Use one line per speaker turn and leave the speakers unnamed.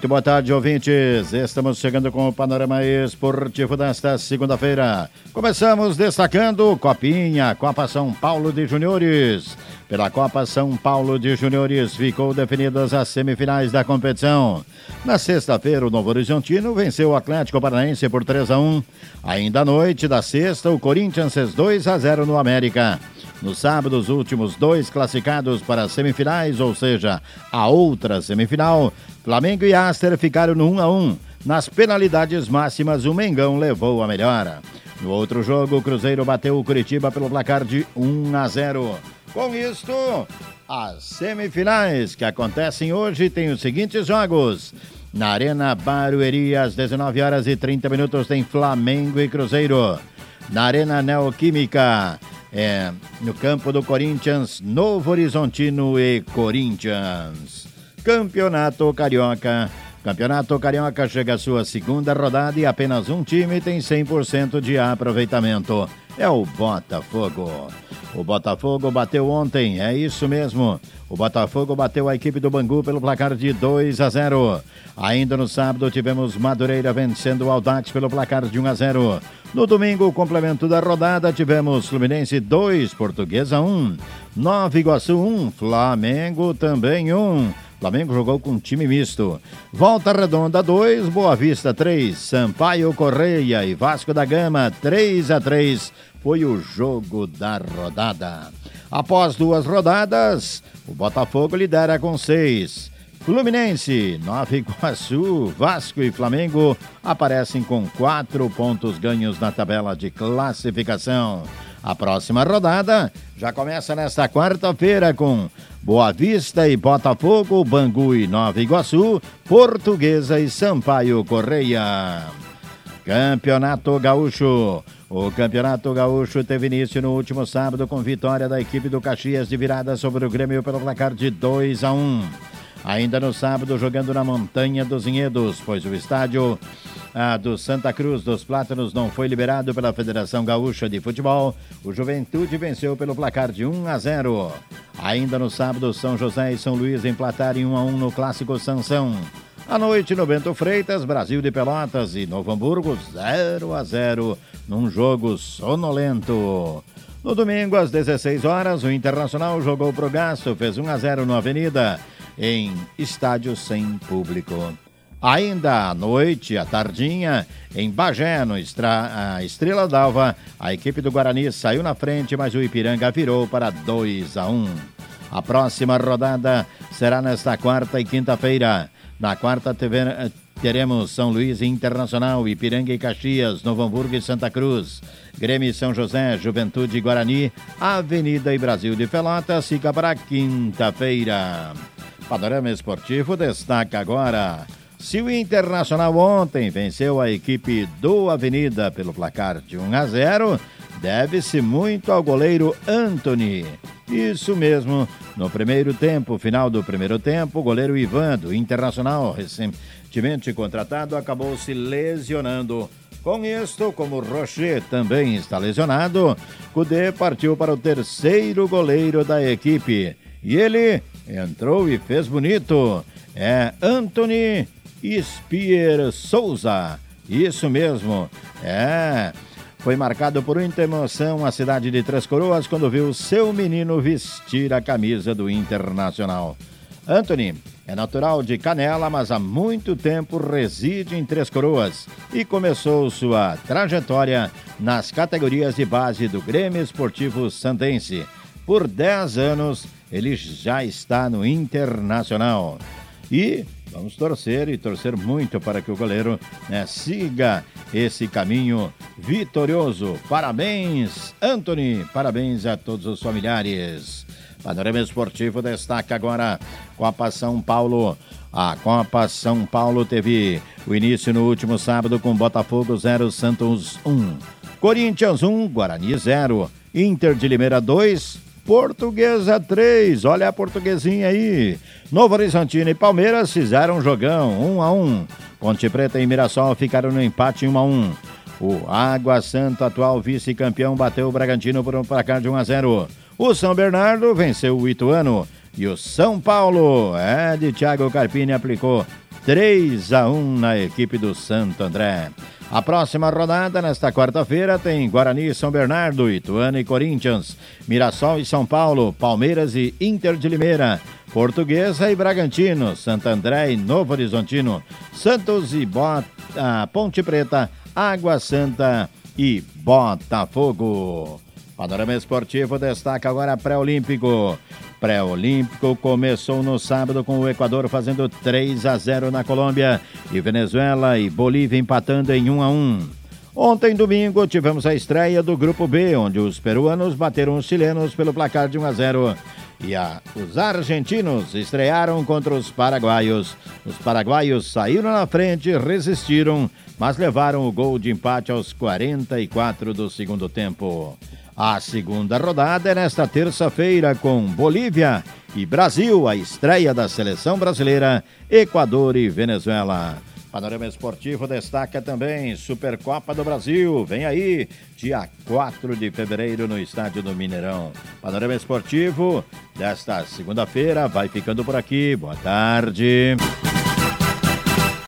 Muito boa tarde, ouvintes. Estamos chegando com o panorama esportivo desta segunda-feira. Começamos destacando Copinha, Copa São Paulo de Juniores. Pela Copa São Paulo de Juniores ficou definidas as semifinais da competição. Na sexta-feira, o Novo Horizontino venceu o Atlético Paranaense por 3 a 1. Ainda à noite da sexta, o Corinthians fez 2 a 0 no América. No sábado, os últimos dois classificados para as semifinais, ou seja, a outra semifinal, Flamengo e Aster ficaram no 1 a 1. Nas penalidades máximas, o Mengão levou a melhor. No outro jogo, o Cruzeiro bateu o Curitiba pelo placar de 1 a 0. Com isto, as semifinais que acontecem hoje têm os seguintes jogos. Na Arena Barueri, às 19 horas e 30 minutos, tem Flamengo e Cruzeiro. Na Arena Neoquímica, é, no campo do Corinthians, Novo Horizontino e Corinthians. Campeonato Carioca. Campeonato Carioca chega à sua segunda rodada e apenas um time tem 100% de aproveitamento. É o Botafogo. O Botafogo bateu ontem, é isso mesmo. O Botafogo bateu a equipe do Bangu pelo placar de 2 a 0. Ainda no sábado tivemos Madureira vencendo o Aldax pelo placar de 1 a 0. No domingo, complemento da rodada, tivemos Fluminense 2, Portuguesa 1, Nova Iguaçu 1, Flamengo também 1. Flamengo jogou com time misto. Volta Redonda 2, Boa Vista 3, Sampaio Correia e Vasco da Gama 3 a 3 foi o jogo da rodada. Após duas rodadas, o Botafogo lidera com seis. Fluminense, Nova Iguaçu, Vasco e Flamengo aparecem com quatro pontos ganhos na tabela de classificação. A próxima rodada já começa nesta quarta-feira com Boa Vista e Botafogo, Bangu e Nova Iguaçu, Portuguesa e Sampaio Correia. Campeonato Gaúcho. O Campeonato Gaúcho teve início no último sábado com vitória da equipe do Caxias de virada sobre o Grêmio pelo placar de 2 a 1. Ainda no sábado, jogando na Montanha dos Vinhedos, pois o estádio ah, do Santa Cruz dos Plátanos não foi liberado pela Federação Gaúcha de Futebol. O Juventude venceu pelo placar de 1 a 0. Ainda no sábado, São José e São Luís empataram em 1 a 1 no clássico Sansão. À noite, no Bento Freitas, Brasil de Pelotas e Novo Hamburgo, 0 a 0 num jogo sonolento. No domingo, às 16 horas, o Internacional jogou pro Gasto, fez 1 a 0 no Avenida, em estádio sem público. Ainda à noite, à tardinha, em Bagé, no Estra... Estrela d'Alva, a equipe do Guarani saiu na frente, mas o Ipiranga virou para 2 a 1. A próxima rodada será nesta quarta e quinta-feira. Na quarta TV, teremos São Luís Internacional, Ipiranga e Caxias, Novo Hamburgo e Santa Cruz, Grêmio São José, Juventude e Guarani, Avenida e Brasil de Pelotas fica para quinta-feira. Panorama Esportivo destaca agora. Se o Internacional ontem venceu a equipe do Avenida pelo placar de 1 a 0, deve-se muito ao goleiro Anthony. Isso mesmo, no primeiro tempo, final do primeiro tempo, o goleiro Ivan, do Internacional, recentemente contratado, acabou se lesionando. Com isto, como Rocher também está lesionado, Cudê partiu para o terceiro goleiro da equipe. E ele entrou e fez bonito. É Anthony Spier Souza. Isso mesmo. É foi marcado por muita emoção a cidade de Três Coroas quando viu seu menino vestir a camisa do Internacional. Anthony é natural de Canela, mas há muito tempo reside em Três Coroas e começou sua trajetória nas categorias de base do Grêmio Esportivo Santense. Por 10 anos, ele já está no Internacional. E Vamos torcer e torcer muito para que o goleiro né, siga esse caminho vitorioso. Parabéns, Anthony. Parabéns a todos os familiares. Panorama Esportivo destaca agora Copa São Paulo. A Copa São Paulo teve o início no último sábado com Botafogo 0, Santos 1. Corinthians 1, Guarani 0. Inter de Limeira 2, Portuguesa 3, olha a portuguesinha aí. Novo Horizontino e Palmeiras fizeram um jogão, 1 um a 1 um. Ponte Preta e Mirassol ficaram no empate 1 um a 1 O Água Santa, atual vice-campeão, bateu o Bragantino por um placar de 1 a 0 O São Bernardo venceu o Ituano. E o São Paulo, é de Thiago Carpini, aplicou 3 a 1 na equipe do Santo André. A próxima rodada, nesta quarta-feira, tem Guarani e São Bernardo, Ituano e Corinthians, Mirassol e São Paulo, Palmeiras e Inter de Limeira, Portuguesa e Bragantino, Santo André e Novo Horizontino, Santos e Bota, Ponte Preta, Água Santa e Botafogo. Panorama Esportivo destaca agora pré-olímpico. Pré-olímpico começou no sábado com o Equador fazendo 3 a 0 na Colômbia e Venezuela e Bolívia empatando em 1 a 1. Ontem, domingo, tivemos a estreia do Grupo B, onde os peruanos bateram os chilenos pelo placar de 1 a 0 e a, os argentinos estrearam contra os paraguaios. Os paraguaios saíram na frente, resistiram, mas levaram o gol de empate aos 44 do segundo tempo. A segunda rodada é nesta terça-feira com Bolívia e Brasil, a estreia da seleção brasileira, Equador e Venezuela. Panorama Esportivo destaca também Supercopa do Brasil. Vem aí, dia 4 de fevereiro no estádio do Mineirão. Panorama Esportivo desta segunda-feira vai ficando por aqui. Boa tarde.